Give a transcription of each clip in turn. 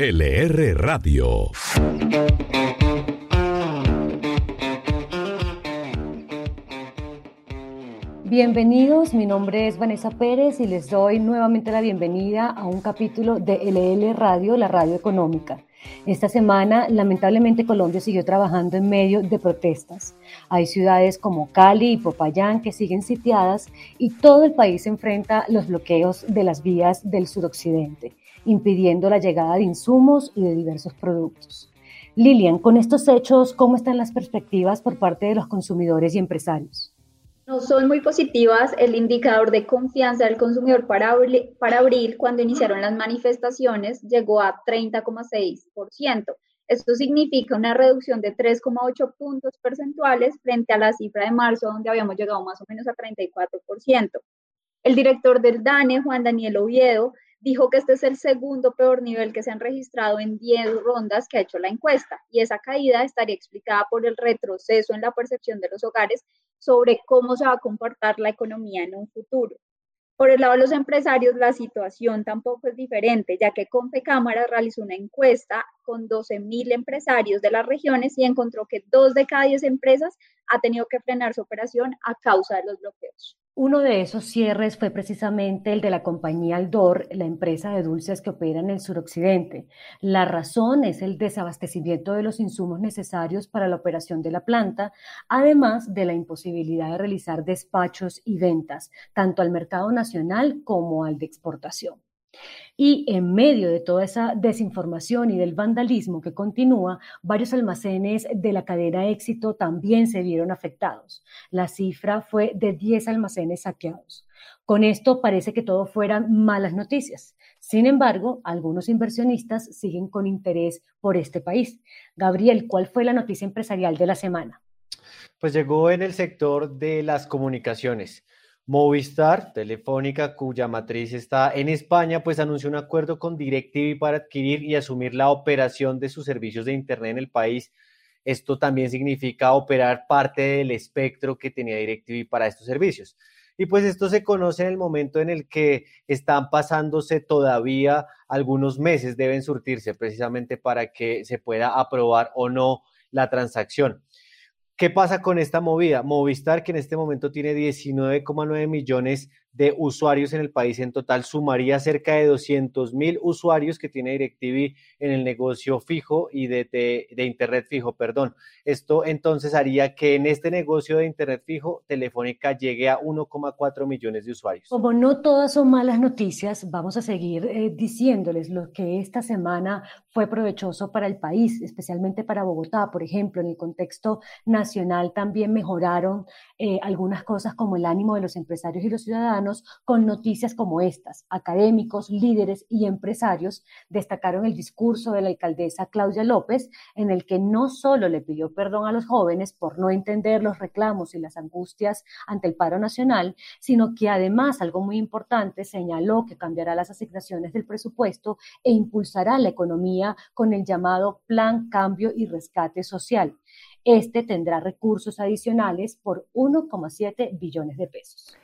LR Radio. Bienvenidos, mi nombre es Vanessa Pérez y les doy nuevamente la bienvenida a un capítulo de LL Radio, la radio económica. Esta semana, lamentablemente, Colombia siguió trabajando en medio de protestas. Hay ciudades como Cali y Popayán que siguen sitiadas y todo el país enfrenta los bloqueos de las vías del suroccidente impidiendo la llegada de insumos y de diversos productos. Lilian, con estos hechos, ¿cómo están las perspectivas por parte de los consumidores y empresarios? No son muy positivas. El indicador de confianza del consumidor para abril, para abril cuando iniciaron las manifestaciones, llegó a 30,6%. Esto significa una reducción de 3,8 puntos percentuales frente a la cifra de marzo, donde habíamos llegado más o menos a 34%. El director del DANE, Juan Daniel Oviedo, dijo que este es el segundo peor nivel que se han registrado en 10 rondas que ha hecho la encuesta y esa caída estaría explicada por el retroceso en la percepción de los hogares sobre cómo se va a comportar la economía en un futuro. Por el lado de los empresarios, la situación tampoco es diferente, ya que Confecámara realizó una encuesta con 12.000 empresarios de las regiones y encontró que dos de cada 10 empresas ha tenido que frenar su operación a causa de los bloqueos. Uno de esos cierres fue precisamente el de la compañía Aldor, la empresa de dulces que opera en el suroccidente. La razón es el desabastecimiento de los insumos necesarios para la operación de la planta, además de la imposibilidad de realizar despachos y ventas, tanto al mercado nacional como al de exportación. Y en medio de toda esa desinformación y del vandalismo que continúa, varios almacenes de la cadena éxito también se vieron afectados. La cifra fue de 10 almacenes saqueados. Con esto parece que todo fueran malas noticias. Sin embargo, algunos inversionistas siguen con interés por este país. Gabriel, ¿cuál fue la noticia empresarial de la semana? Pues llegó en el sector de las comunicaciones. Movistar, Telefónica, cuya matriz está en España, pues anunció un acuerdo con DirecTV para adquirir y asumir la operación de sus servicios de Internet en el país. Esto también significa operar parte del espectro que tenía DirecTV para estos servicios. Y pues esto se conoce en el momento en el que están pasándose todavía algunos meses, deben surtirse precisamente para que se pueda aprobar o no la transacción. ¿Qué pasa con esta movida? Movistar, que en este momento tiene 19,9 millones de usuarios en el país en total, sumaría cerca de 200 mil usuarios que tiene DirecTV en el negocio fijo y de, de, Internet fijo, perdón. Esto entonces haría que en este negocio de Internet fijo, Telefónica llegue a 1,4 millones de usuarios. Como no todas son malas noticias, vamos a seguir eh, diciéndoles lo que esta semana fue provechoso para el país, especialmente para Bogotá, por ejemplo, en el contexto nacional también mejoraron eh, algunas cosas como el ánimo de los empresarios y los ciudadanos con noticias como estas. Académicos, líderes y empresarios destacaron el discurso de la alcaldesa Claudia López, en el que no solo le pidió perdón a los jóvenes por no entender los reclamos y las angustias ante el paro nacional, sino que además, algo muy importante, señaló que cambiará las asignaciones del presupuesto e impulsará la economía con el llamado Plan Cambio y Rescate Social. Este tendrá recursos adicionales por 1,7 billones de pesos.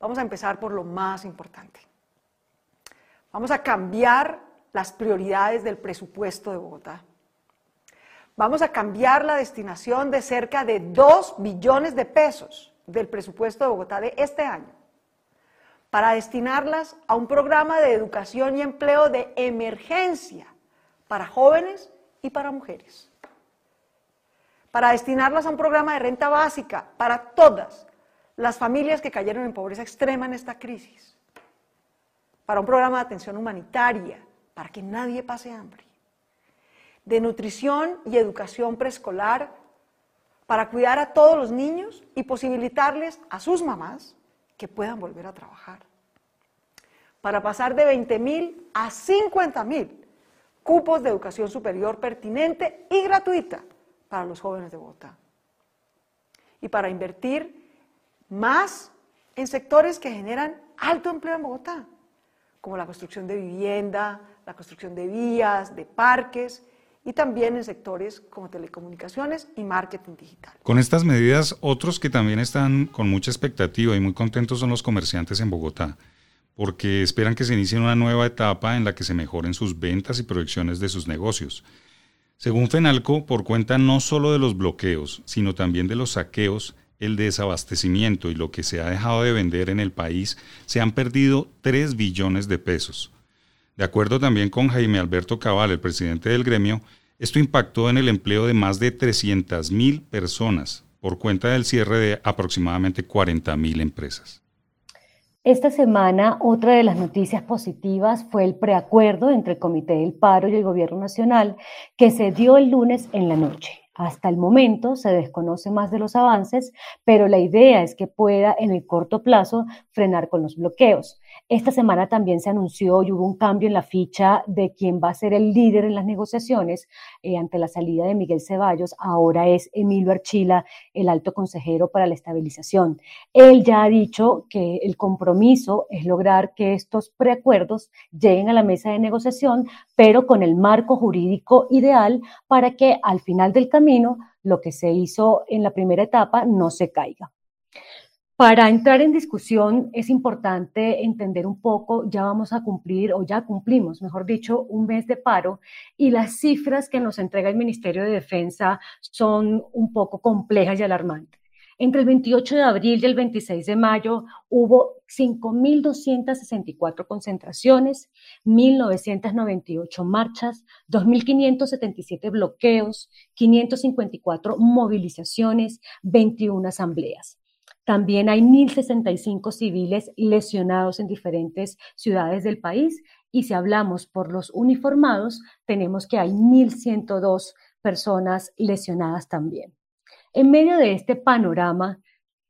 Vamos a empezar por lo más importante. Vamos a cambiar las prioridades del presupuesto de Bogotá. Vamos a cambiar la destinación de cerca de 2 billones de pesos del presupuesto de Bogotá de este año para destinarlas a un programa de educación y empleo de emergencia para jóvenes y para mujeres. Para destinarlas a un programa de renta básica para todas las familias que cayeron en pobreza extrema en esta crisis, para un programa de atención humanitaria, para que nadie pase hambre, de nutrición y educación preescolar, para cuidar a todos los niños y posibilitarles a sus mamás que puedan volver a trabajar, para pasar de 20 mil a 50 mil cupos de educación superior pertinente y gratuita para los jóvenes de Bogotá, y para invertir más en sectores que generan alto empleo en Bogotá, como la construcción de vivienda, la construcción de vías, de parques y también en sectores como telecomunicaciones y marketing digital. Con estas medidas, otros que también están con mucha expectativa y muy contentos son los comerciantes en Bogotá, porque esperan que se inicie una nueva etapa en la que se mejoren sus ventas y proyecciones de sus negocios. Según Fenalco, por cuenta no solo de los bloqueos, sino también de los saqueos, el desabastecimiento y lo que se ha dejado de vender en el país, se han perdido 3 billones de pesos. De acuerdo también con Jaime Alberto Cabal, el presidente del gremio, esto impactó en el empleo de más de 300.000 personas por cuenta del cierre de aproximadamente 40.000 empresas. Esta semana, otra de las noticias positivas fue el preacuerdo entre el Comité del Paro y el Gobierno Nacional que se dio el lunes en la noche. Hasta el momento se desconoce más de los avances, pero la idea es que pueda en el corto plazo frenar con los bloqueos. Esta semana también se anunció y hubo un cambio en la ficha de quién va a ser el líder en las negociaciones eh, ante la salida de Miguel Ceballos. Ahora es Emilio Archila, el alto consejero para la estabilización. Él ya ha dicho que el compromiso es lograr que estos preacuerdos lleguen a la mesa de negociación, pero con el marco jurídico ideal para que al final del camino lo que se hizo en la primera etapa no se caiga. Para entrar en discusión es importante entender un poco, ya vamos a cumplir o ya cumplimos, mejor dicho, un mes de paro y las cifras que nos entrega el Ministerio de Defensa son un poco complejas y alarmantes. Entre el 28 de abril y el 26 de mayo hubo 5.264 concentraciones, 1.998 marchas, 2.577 bloqueos, 554 movilizaciones, 21 asambleas. También hay 1.065 civiles lesionados en diferentes ciudades del país y si hablamos por los uniformados, tenemos que hay 1.102 personas lesionadas también. En medio de este panorama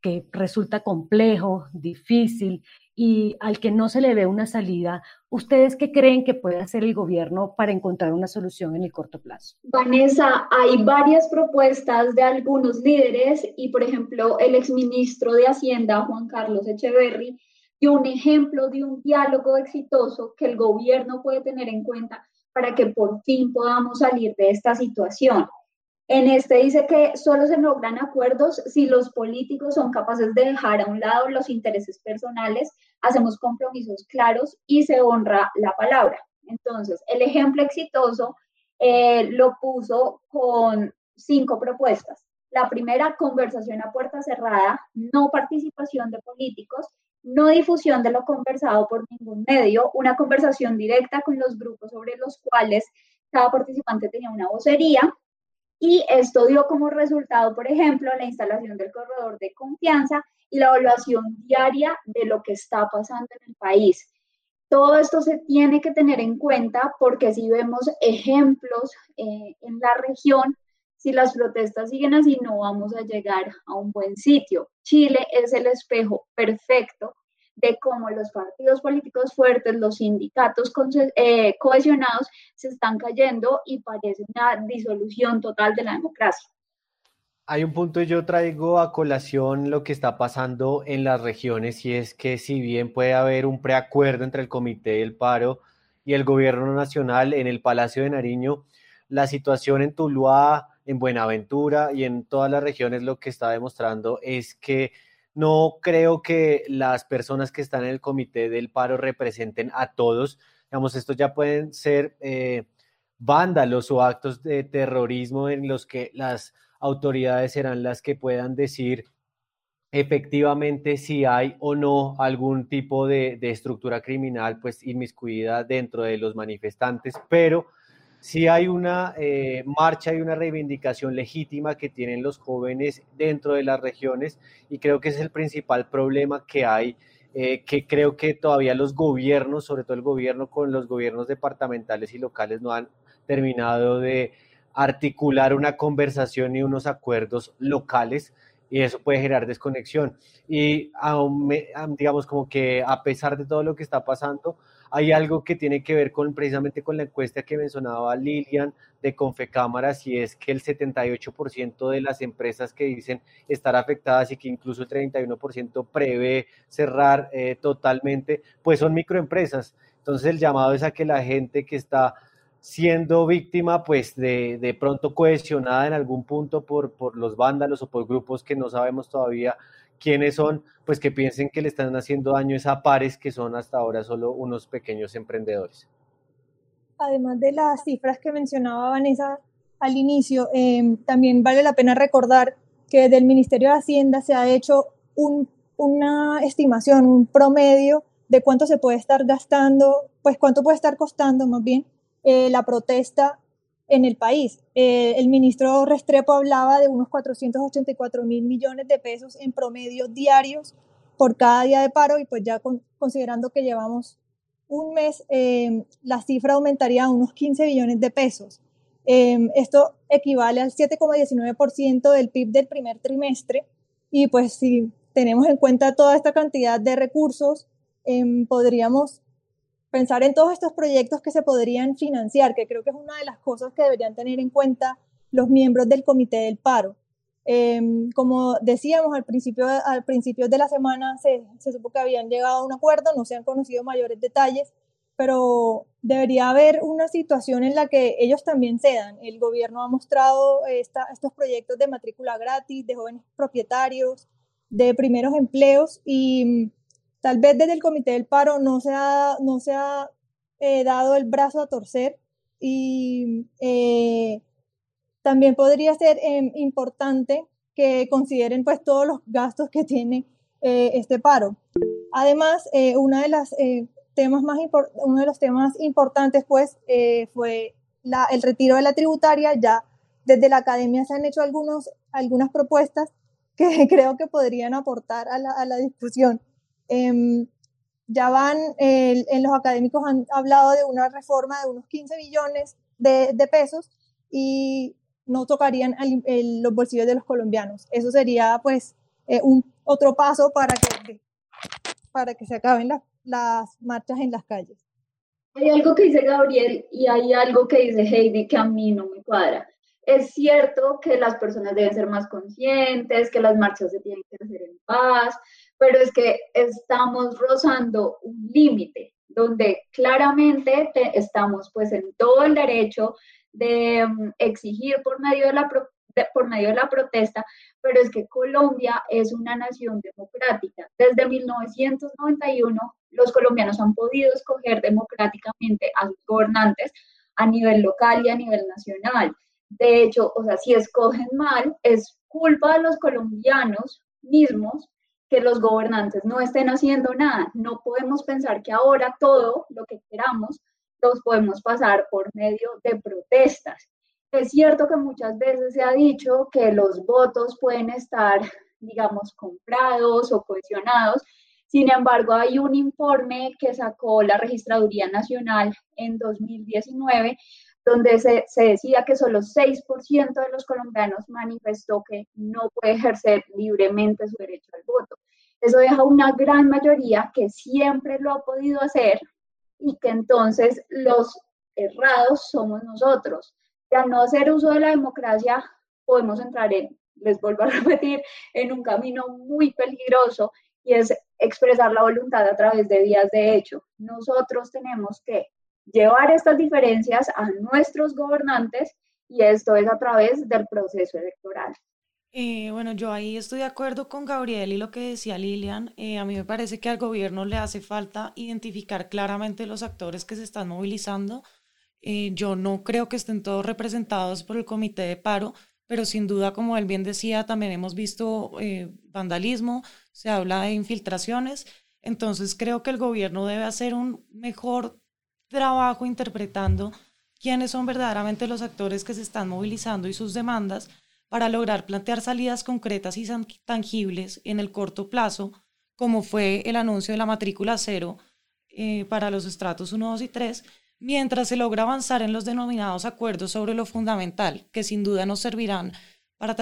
que resulta complejo, difícil y al que no se le ve una salida, ¿ustedes qué creen que puede hacer el gobierno para encontrar una solución en el corto plazo? Vanessa, hay varias propuestas de algunos líderes y, por ejemplo, el exministro de Hacienda, Juan Carlos Echeverry, dio un ejemplo de un diálogo exitoso que el gobierno puede tener en cuenta para que por fin podamos salir de esta situación. En este dice que solo se logran acuerdos si los políticos son capaces de dejar a un lado los intereses personales, hacemos compromisos claros y se honra la palabra. Entonces, el ejemplo exitoso eh, lo puso con cinco propuestas. La primera, conversación a puerta cerrada, no participación de políticos, no difusión de lo conversado por ningún medio, una conversación directa con los grupos sobre los cuales cada participante tenía una vocería, y esto dio como resultado, por ejemplo, la instalación del corredor de confianza y la evaluación diaria de lo que está pasando en el país. Todo esto se tiene que tener en cuenta porque si vemos ejemplos eh, en la región, si las protestas siguen así, no vamos a llegar a un buen sitio. Chile es el espejo perfecto de cómo los partidos políticos fuertes, los sindicatos eh, cohesionados se están cayendo y parece una disolución total de la democracia. Hay un punto yo traigo a colación lo que está pasando en las regiones y es que si bien puede haber un preacuerdo entre el Comité del Paro y el Gobierno Nacional en el Palacio de Nariño, la situación en Tuluá, en Buenaventura y en todas las regiones lo que está demostrando es que no creo que las personas que están en el comité del paro representen a todos. Digamos, estos ya pueden ser eh, vándalos o actos de terrorismo en los que las autoridades serán las que puedan decir efectivamente si hay o no algún tipo de, de estructura criminal pues inmiscuida dentro de los manifestantes, pero si hay una eh, marcha y una reivindicación legítima que tienen los jóvenes dentro de las regiones y creo que es el principal problema que hay, eh, que creo que todavía los gobiernos, sobre todo el gobierno con los gobiernos departamentales y locales, no han terminado de articular una conversación y unos acuerdos locales y eso puede generar desconexión. Y digamos como que a pesar de todo lo que está pasando, hay algo que tiene que ver con precisamente con la encuesta que mencionaba Lilian de Confecámaras y es que el 78% de las empresas que dicen estar afectadas y que incluso el 31% prevé cerrar eh, totalmente, pues son microempresas. Entonces el llamado es a que la gente que está siendo víctima pues de, de pronto cohesionada en algún punto por, por los vándalos o por grupos que no sabemos todavía quiénes son, pues que piensen que le están haciendo daño a pares que son hasta ahora solo unos pequeños emprendedores. Además de las cifras que mencionaba Vanessa al inicio, em, también vale la pena recordar que del Ministerio de Hacienda se ha hecho una estimación, un promedio de cuánto se puede estar gastando, pues cuánto puede estar costando más bien eh, la protesta en el país. Eh, el ministro Restrepo hablaba de unos 484 mil millones de pesos en promedio diarios por cada día de paro y pues ya considerando que llevamos un mes, em, la cifra aumentaría a unos 15 billones de pesos. Em, esto equivale al 7,19% del PIB del primer trimestre y pues si tenemos en cuenta toda esta cantidad de recursos, em, podríamos pensar en todos estos proyectos que se podrían financiar, que creo que es una de las cosas que deberían tener en cuenta los miembros del comité del paro. Em, como decíamos al principio, al principio de la semana, se, se supo que habían llegado a un acuerdo, no se han conocido mayores detalles, pero debería haber una situación en la que ellos también cedan. El gobierno ha mostrado esta, estos proyectos de matrícula gratis, de jóvenes propietarios, de primeros empleos y Tal vez desde el Comité del Paro no se ha, no se ha eh, dado el brazo a torcer y eh, también podría ser em, importante que consideren pues todos los gastos que tiene eh, este paro. Además, una de las, temas más uno de los temas importantes pues fue la, el retiro de la tributaria. Ya desde la academia se han hecho algunos, algunas propuestas que creo que podrían aportar a la, a la discusión. Em, ya van, en los académicos han hablado de una reforma de unos 15 billones de, pesos y no tocarían los bolsillos de los colombianos. Eso sería pues eh, un otro paso para que, para que se acaben las marchas en las calles. Hay algo que dice Gabriel y hay algo que dice Heidi que a mí no me cuadra. Es cierto que las personas deben ser más conscientes, que las marchas se tienen que hacer en paz, pero es que estamos rozando un límite donde claramente estamos pues en todo el derecho de mm, exigir por medio de, la por medio de la protesta, pero es que Colombia es una nación democrática. Desde 1991 los colombianos han podido escoger democráticamente a sus gobernantes a nivel local y a nivel nacional. De hecho, o sea, si escogen mal, es culpa de los colombianos mismos que los gobernantes no estén haciendo nada. No podemos pensar que ahora todo lo que queramos los podemos pasar por medio de protestas. Es cierto que muchas veces se ha dicho que los votos pueden estar, digamos, comprados o cohesionados. Sin embargo, hay un informe que sacó la Registraduría Nacional en 2019 donde se, decía que solo 6% de los colombianos manifestó que no puede ejercer libremente su derecho al voto. Eso deja una gran mayoría que siempre lo ha podido hacer y que entonces los errados somos nosotros. Y al no hacer uso de la democracia, podemos entrar en, les vuelvo a repetir, en un camino muy peligroso y es expresar la voluntad a través de vías de hecho. Nosotros tenemos que llevar estas diferencias a nuestros gobernantes y esto es a través del proceso electoral. Eh, bueno, yo ahí estoy de acuerdo con Gabriel y lo que decía Lilian. Eh, a mí me parece que al gobierno le hace falta identificar claramente los actores que se están movilizando. Eh, yo no creo que estén todos representados por el comité de paro, pero sin duda, como él bien decía, también hemos visto vandalismo, se habla de infiltraciones. Entonces creo que el gobierno debe hacer un mejor trabajo interpretando quiénes son verdaderamente los actores que se están movilizando y sus demandas para lograr plantear salidas concretas y tangibles en el corto plazo, como fue el anuncio de la matrícula cero eh, para los estratos 1, 2 y 3, mientras se logra avanzar en los denominados acuerdos sobre lo fundamental, que sin duda nos servirán para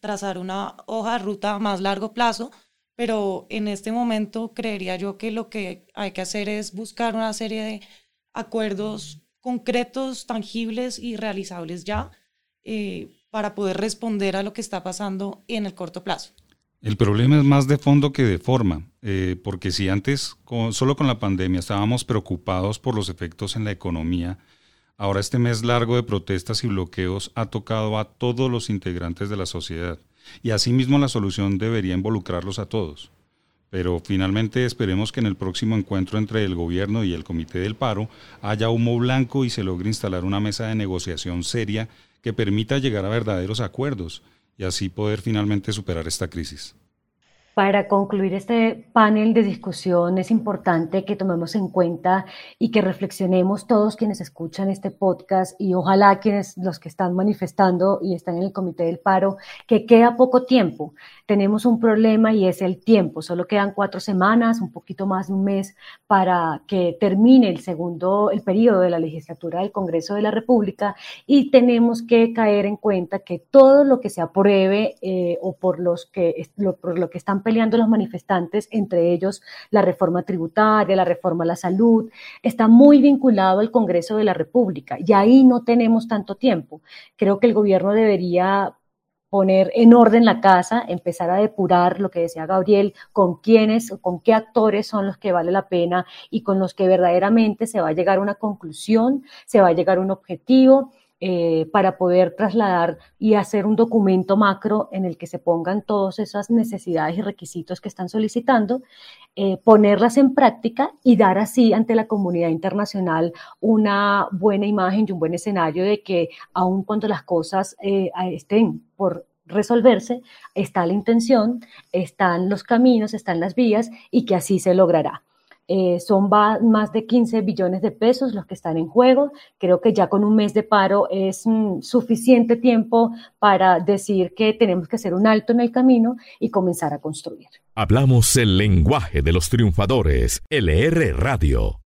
trazar una hoja de ruta a más largo plazo, pero en este momento creería yo que lo que hay que hacer es buscar una serie de acuerdos concretos, tangibles y realizables ya eh, para poder responder a lo que está pasando en el corto plazo. El problema es más de fondo que de forma, eh, porque si antes, solo con la pandemia, estábamos preocupados por los efectos en la economía, ahora este mes largo de protestas y bloqueos ha tocado a todos los integrantes de la sociedad. y asimismo la solución debería involucrarlos a todos. Pero finalmente esperemos que en el próximo encuentro entre el gobierno y el Comité del Paro haya humo blanco y se logre instalar una mesa de negociación seria que permita llegar a verdaderos acuerdos y así poder finalmente superar esta crisis. Para concluir este panel de discusión es importante que tomemos en cuenta y que reflexionemos todos quienes escuchan este podcast y ojalá quienes los que están manifestando y están en el comité del paro que queda poco tiempo. Tenemos un problema y es el tiempo. Solo quedan cuatro semanas, un poquito más de un mes para que termine el segundo, el periodo de la legislatura del Congreso de la República y tenemos que caer en cuenta que todo lo que se apruebe eh, o por los que por lo que están peleando los manifestantes, entre ellos la reforma tributaria, la reforma a la salud, está muy vinculado al Congreso de la República y ahí no tenemos tanto tiempo. Creo que el gobierno debería poner en orden la casa, empezar a depurar lo que decía Gabriel, con quiénes, con qué actores son los que vale la pena y con los que verdaderamente se va a llegar a una conclusión, se va a llegar a un objetivo eh, para poder trasladar y hacer un documento macro en el que se pongan todas esas necesidades y requisitos que están solicitando, eh, ponerlas en práctica y dar así ante la comunidad internacional una buena imagen y un buen escenario de que aun cuando las cosas eh, estén por resolverse, está la intención, están los caminos, están las vías y que así se logrará. Eh, son más de 15 billones de pesos los que están en juego. Creo que ya con un mes de paro es mm, suficiente tiempo para decir que tenemos que hacer un alto en el camino y comenzar a construir. Hablamos el lenguaje de los triunfadores. LR Radio.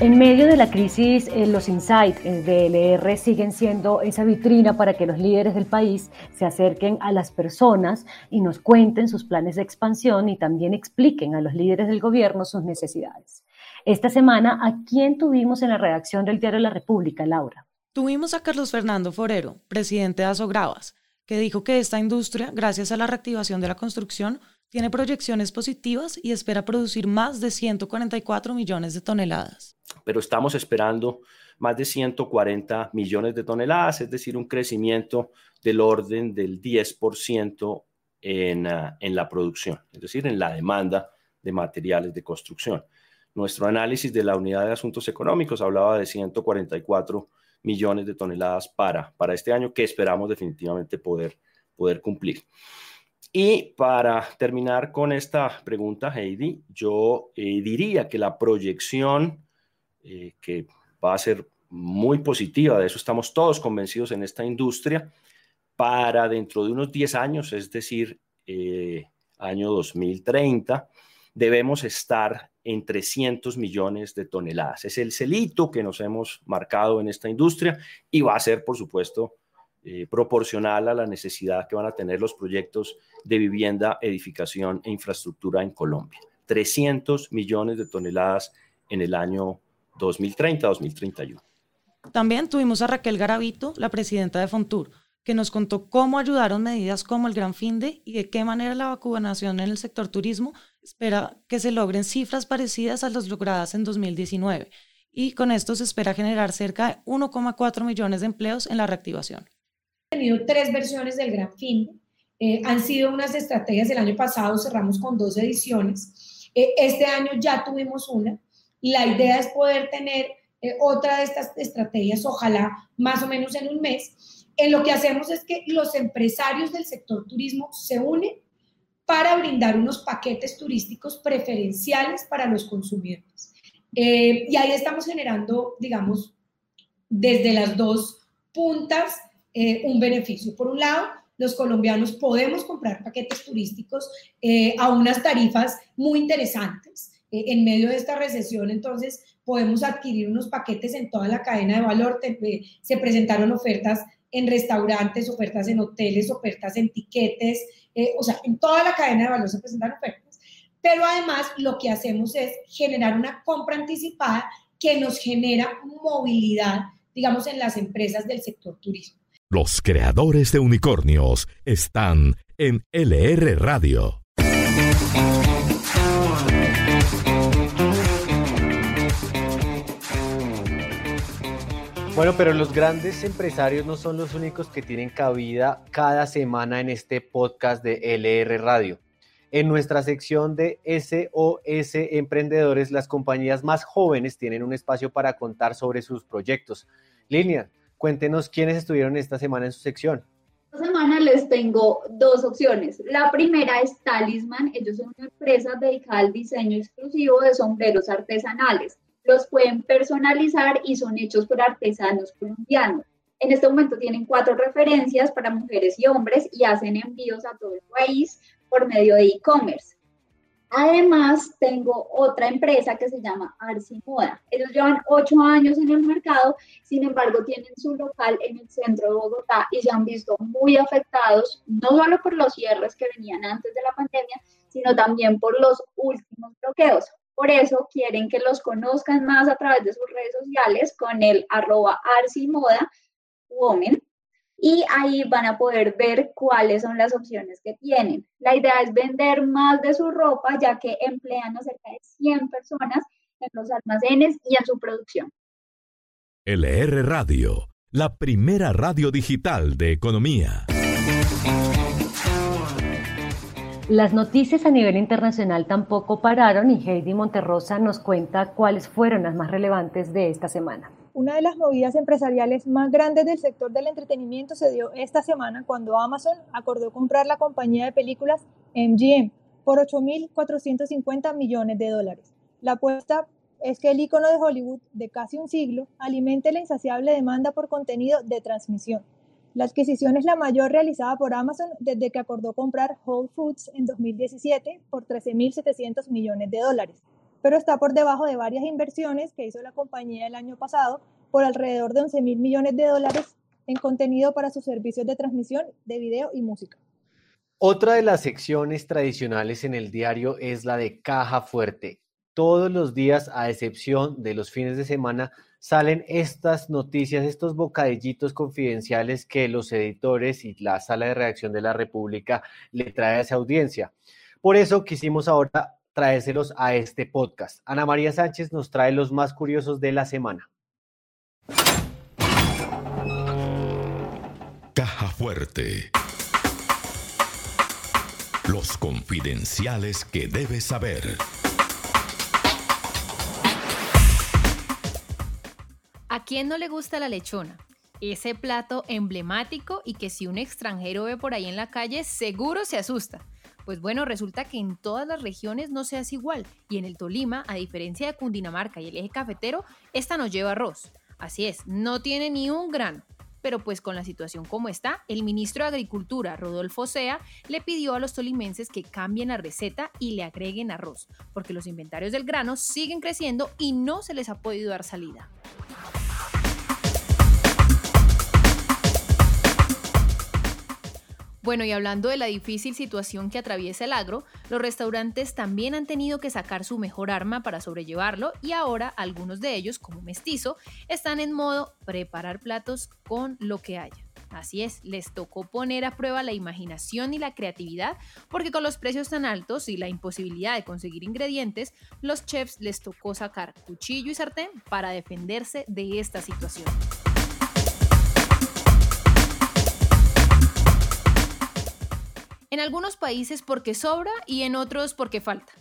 En medio de la crisis, eh, los insights eh, de LR siguen siendo esa vitrina para que los líderes del país se acerquen a las personas y nos cuenten sus planes de expansión y también expliquen a los líderes del gobierno sus necesidades. Esta semana, ¿a quién tuvimos en la redacción del Diario La República, Laura? Tuvimos a Carlos Fernando Forero, presidente de Asogravas, que dijo que esta industria, gracias a la reactivación de la construcción, tiene proyecciones positivas y espera producir más de 144 millones de toneladas pero estamos esperando más de 140 millones de toneladas, es decir, un crecimiento del orden del 10% en, ah, en la producción, es decir, en la demanda de materiales de construcción. Nuestro análisis de la unidad de asuntos económicos hablaba de 144 millones de toneladas para, para este año que esperamos definitivamente poder, poder cumplir. Y para terminar con esta pregunta, Heidi, yo eh, diría que la proyección eh, que va a ser muy positiva, de eso estamos todos convencidos en esta industria, para dentro de unos 10 años, es decir, eh, año 2030, debemos estar en 300 millones de toneladas. Es el celito que nos hemos marcado en esta industria y va a ser, por supuesto, eh, proporcional a la necesidad que van a tener los proyectos de vivienda, edificación e infraestructura en Colombia. 300 millones de toneladas en el año 2030-2031. También tuvimos a Raquel Garavito, la presidenta de Fontur, que nos contó cómo ayudaron medidas como el Gran Finde y de qué manera la vacunación en el sector turismo espera que se logren cifras parecidas a las logradas en 2019. Y con esto se espera generar cerca de 1,4 millones de empleos en la reactivación. Tenido tres versiones del Gran Finde. Eh, han sido unas estrategias, el año pasado cerramos con dos ediciones. Eh, este año ya tuvimos una la idea es poder tener eh, otra de estas estrategias, ojalá más o menos en un mes. En lo que hacemos es que los empresarios del sector turismo se unen para brindar unos paquetes turísticos preferenciales para los consumidores. Eh, y ahí estamos generando, digamos, desde las dos puntas eh, un beneficio. Por un lado, los colombianos podemos comprar paquetes turísticos a unas tarifas muy interesantes. Eh, en medio de esta recesión, entonces podemos adquirir unos paquetes en toda la cadena de valor. Eh, se presentaron ofertas en restaurantes, ofertas en hoteles, ofertas en tiquetes, eh, o sea, en toda la cadena de valor se presentan ofertas. Pero además lo que hacemos es generar una compra anticipada que nos genera movilidad, digamos, en las empresas del sector turismo. Los creadores de unicornios están en LR Radio. Bueno, pero los grandes empresarios no son los únicos que tienen cabida cada semana en este podcast de LR Radio. En nuestra sección de SOS Emprendedores, las compañías más jóvenes tienen un espacio para contar sobre sus proyectos. Lilian, cuéntenos quiénes estuvieron esta semana en su sección. Esta semana les tengo dos opciones. La primera es Talisman. Ellos son una empresa dedicada al diseño exclusivo de sombreros artesanales los pueden personalizar y son hechos por artesanos colombianos. En este momento tienen cuatro referencias para mujeres y hombres y hacen envíos a todo el país por medio de e-commerce. Además, tengo otra empresa que se llama Arsi Moda. Ellos llevan ocho años en el mercado, sin embargo, tienen su local en el centro de Bogotá y se han visto muy afectados, no solo por los cierres que venían antes de la pandemia, sino también por los últimos bloqueos. Por eso quieren que los conozcan más a través de sus redes sociales con el arroba arcimoda women y ahí van a poder ver cuáles son las opciones que tienen. La idea es vender más de su ropa ya que emplean a cerca de 100 personas en los almacenes y en su producción. LR Radio, la primera radio digital de economía. Las noticias a nivel internacional tampoco pararon y Heidi Monterrosa nos cuenta cuáles fueron las más relevantes de esta semana. Una de las movidas empresariales más grandes del sector del entretenimiento se dio esta semana cuando Amazon acordó comprar la compañía de películas MGM por 8.450 millones de dólares. La apuesta es que el icono de Hollywood de casi un siglo alimente la insaciable demanda por contenido de transmisión la adquisición es la mayor realizada por Amazon desde que acordó comprar Whole Foods en 2017 por 13.700 millones de dólares, pero está por debajo de varias inversiones que hizo la compañía el año pasado por alrededor de 11.000 millones de dólares en contenido para sus servicios de transmisión de video y música. Otra de las secciones tradicionales en el diario es la de caja fuerte. Todos los días, a excepción de los fines de semana, salen estas noticias, estos bocadillitos confidenciales que los editores y la sala de reacción de la República le trae a esa audiencia. Por eso quisimos ahora traérselos a este podcast. Ana María Sánchez nos trae los más curiosos de la semana. Caja fuerte. Los confidenciales que debes saber. ¿A quién no le gusta la lechona? Ese plato emblemático y que si un extranjero ve por ahí en la calle seguro se asusta. Pues bueno, resulta que en todas las regiones no se hace igual y en el Tolima, a diferencia de Cundinamarca y el eje cafetero, esta no lleva arroz. Así es, no tiene ni un grano. Pero pues con la situación como está, el ministro de Agricultura, Rodolfo Sea, le pidió a los tolimenses que cambien la receta y le agreguen arroz, porque los inventarios del grano siguen creciendo y no se les ha podido dar salida. Bueno, y hablando de la difícil situación que atraviesa el agro, los restaurantes también han tenido que sacar su mejor arma para sobrellevarlo y ahora algunos de ellos, como Mestizo, están en modo preparar platos con lo que haya. Así es, les tocó poner a prueba la imaginación y la creatividad porque con los precios tan altos y la imposibilidad de conseguir ingredientes, los chefs les tocó sacar cuchillo y sartén para defenderse de esta situación. En algunos países porque sobra y en otros porque falta.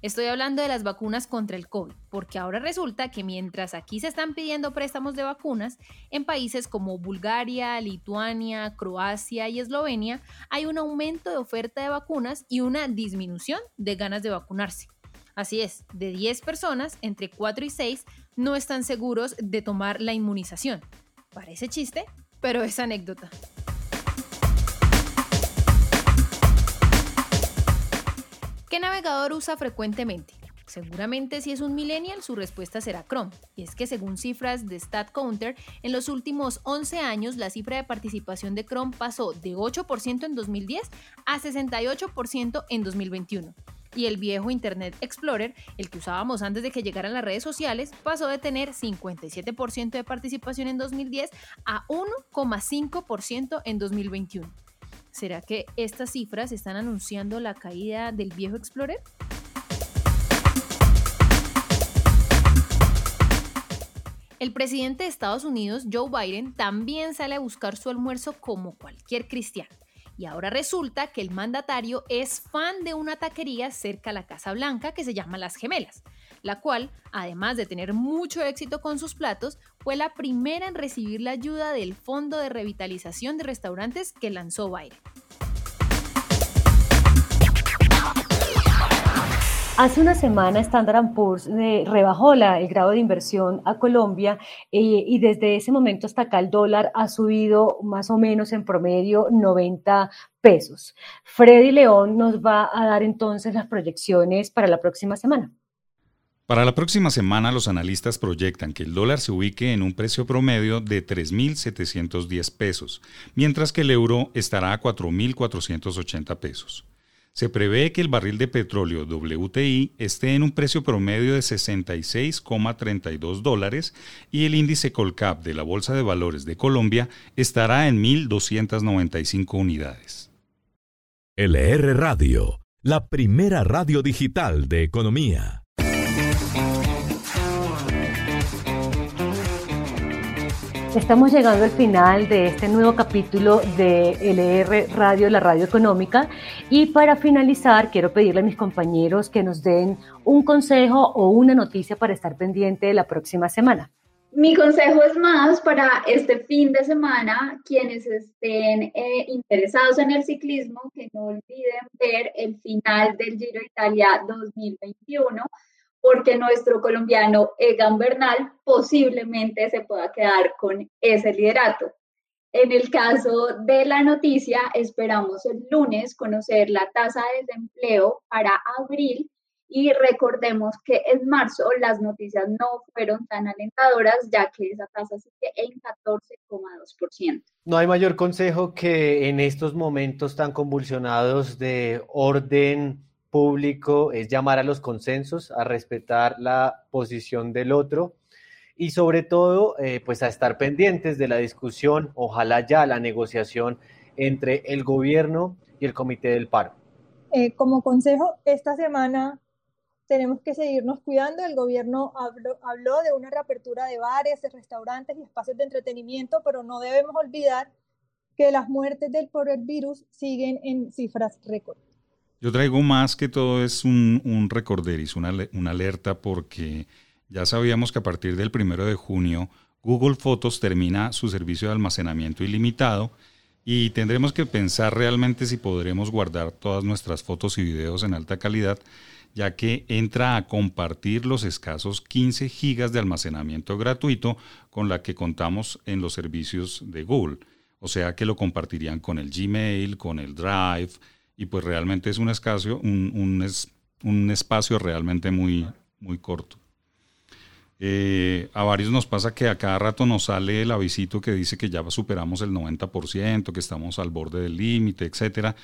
Estoy hablando de las vacunas contra el COVID, porque ahora resulta que mientras aquí se están pidiendo préstamos de vacunas, en países como Bulgaria, Lituania, Croacia y Eslovenia hay un aumento de oferta de vacunas y una disminución de ganas de vacunarse. Así es, de 10 personas, entre 4 y 6 no están seguros de tomar la inmunización. Parece chiste, pero es anécdota. ¿Qué navegador usa frecuentemente? Seguramente si es un millennial, su respuesta será Chrome. Y es que según cifras de StatCounter, en los últimos 11 años la cifra de participación de Chrome pasó de 8% en 2010 a 68% en 2021. Y el viejo Internet Explorer, el que usábamos antes de que llegaran las redes sociales, pasó de tener 57% de participación en 2010 a 1,5% en 2021. ¿Será que estas cifras están anunciando la caída del viejo Explorer? El presidente de Estados Unidos, Joe Biden, también sale a buscar su almuerzo como cualquier cristiano. Y ahora resulta que el mandatario es fan de una taquería cerca a la Casa Blanca que se llama Las Gemelas, la cual, además de tener mucho éxito con sus platos, fue la primera en recibir la ayuda del Fondo de Revitalización de Restaurantes que lanzó Biden. Hace una semana Standard Poor's eh, rebajó la, el grado de inversión a Colombia eh, y desde ese momento hasta acá el dólar ha subido más o menos en promedio 90 pesos. Freddy León nos va a dar entonces las proyecciones para la próxima semana. Para la próxima semana los analistas proyectan que el dólar se ubique en un precio promedio de 3.710 pesos, mientras que el euro estará a 4.480 pesos. Se prevé que el barril de petróleo WTI esté en un precio promedio de 66,32 dólares y el índice Colcap de la Bolsa de Valores de Colombia estará en 1.295 unidades. LR Radio, la primera radio digital de economía. Estamos llegando al final de este nuevo capítulo de LR Radio, la radio económica. Y para finalizar, quiero pedirle a mis compañeros que nos den un consejo o una noticia para estar pendiente de la próxima semana. Mi consejo es más para este fin de semana, quienes estén eh, interesados en el ciclismo, que no olviden ver el final del Giro Italia 2021 porque nuestro colombiano Egan Bernal posiblemente se pueda quedar con ese liderato. En el caso de la noticia, esperamos el lunes conocer la tasa de desempleo para abril y recordemos que en marzo las noticias no fueron tan alentadoras, ya que esa tasa sigue en 14,2%. No hay mayor consejo que en estos momentos tan convulsionados de orden público es llamar a los consensos, a respetar la posición del otro y sobre todo eh, pues a estar pendientes de la discusión, ojalá ya la negociación entre el gobierno y el comité del paro. Eh, como consejo, esta semana tenemos que seguirnos cuidando. El gobierno habló, habló de una reapertura de bares, de restaurantes y espacios de entretenimiento, pero no debemos olvidar que las muertes del por el virus siguen en cifras récord. Yo traigo más que todo es un, un recorderis, una, una alerta porque ya sabíamos que a partir del primero de junio Google Fotos termina su servicio de almacenamiento ilimitado y tendremos que pensar realmente si podremos guardar todas nuestras fotos y videos en alta calidad, ya que entra a compartir los escasos 15 gigas de almacenamiento gratuito con la que contamos en los servicios de Google. O sea que lo compartirían con el Gmail, con el Drive, y pues realmente es un, escaso, un, un espacio realmente muy, muy corto. Eh, a varios nos pasa que a cada rato nos sale el avisito que dice que ya superamos el 90%, que estamos al borde del límite, etc.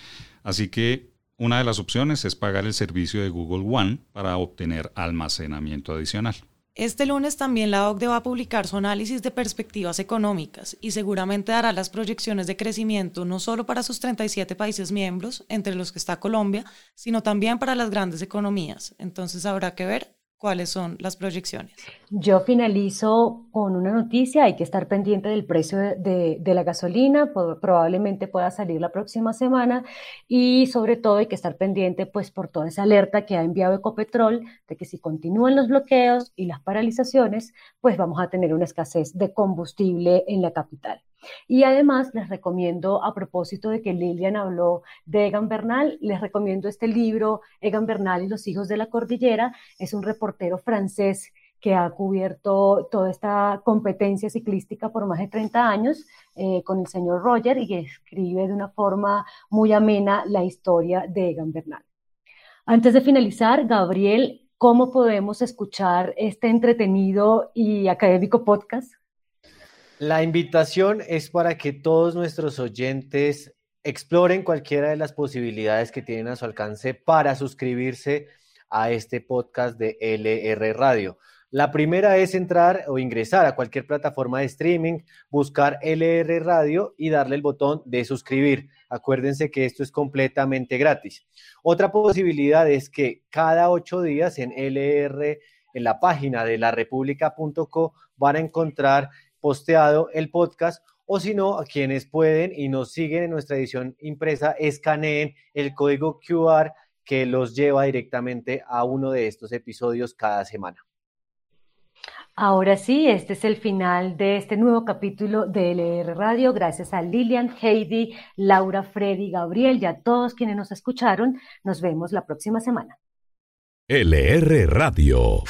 Así que una de las opciones es pagar el servicio de Google One para obtener almacenamiento adicional. Este lunes también la OCDE va a publicar su análisis de perspectivas económicas y seguramente dará las proyecciones de crecimiento no solo para sus 37 países miembros, entre los que está Colombia, sino también para las grandes economías. Entonces habrá que ver cuáles son las proyecciones. Yo finalizo con una noticia, hay que estar pendiente del precio de, la gasolina, probablemente pueda salir la próxima semana y sobre todo hay que estar pendiente pues por toda esa alerta que ha enviado Ecopetrol de que si continúan los bloqueos y las paralizaciones, pues vamos a tener una escasez de combustible en la capital. Y además les recomiendo, a propósito de que Lilian habló de Egan Bernal, les recomiendo este libro, Egan Bernal y los hijos de la cordillera. Es un reportero francés que ha cubierto toda esta competencia ciclística por más de 30 años eh, con el señor Roger y escribe de una forma muy amena la historia de Egan Bernal. Antes de finalizar, Gabriel, ¿cómo podemos escuchar este entretenido y académico podcast? La invitación es para que todos nuestros oyentes exploren cualquiera de las posibilidades que tienen a su alcance para suscribirse a este podcast de LR Radio. La primera es entrar o ingresar a cualquier plataforma de streaming, buscar LR Radio y darle el botón de suscribir. Acuérdense que esto es completamente gratis. Otra posibilidad es que cada ocho días en LR en la página de la van a encontrar posteado el podcast o si no, a quienes pueden y nos siguen en nuestra edición impresa, escaneen el código QR que los lleva directamente a uno de estos episodios cada semana. Ahora sí, este es el final de este nuevo capítulo de LR Radio. Gracias a Lilian, Heidi, Laura, Freddy, Gabriel y a todos quienes nos escucharon. Nos vemos la próxima semana. LR Radio.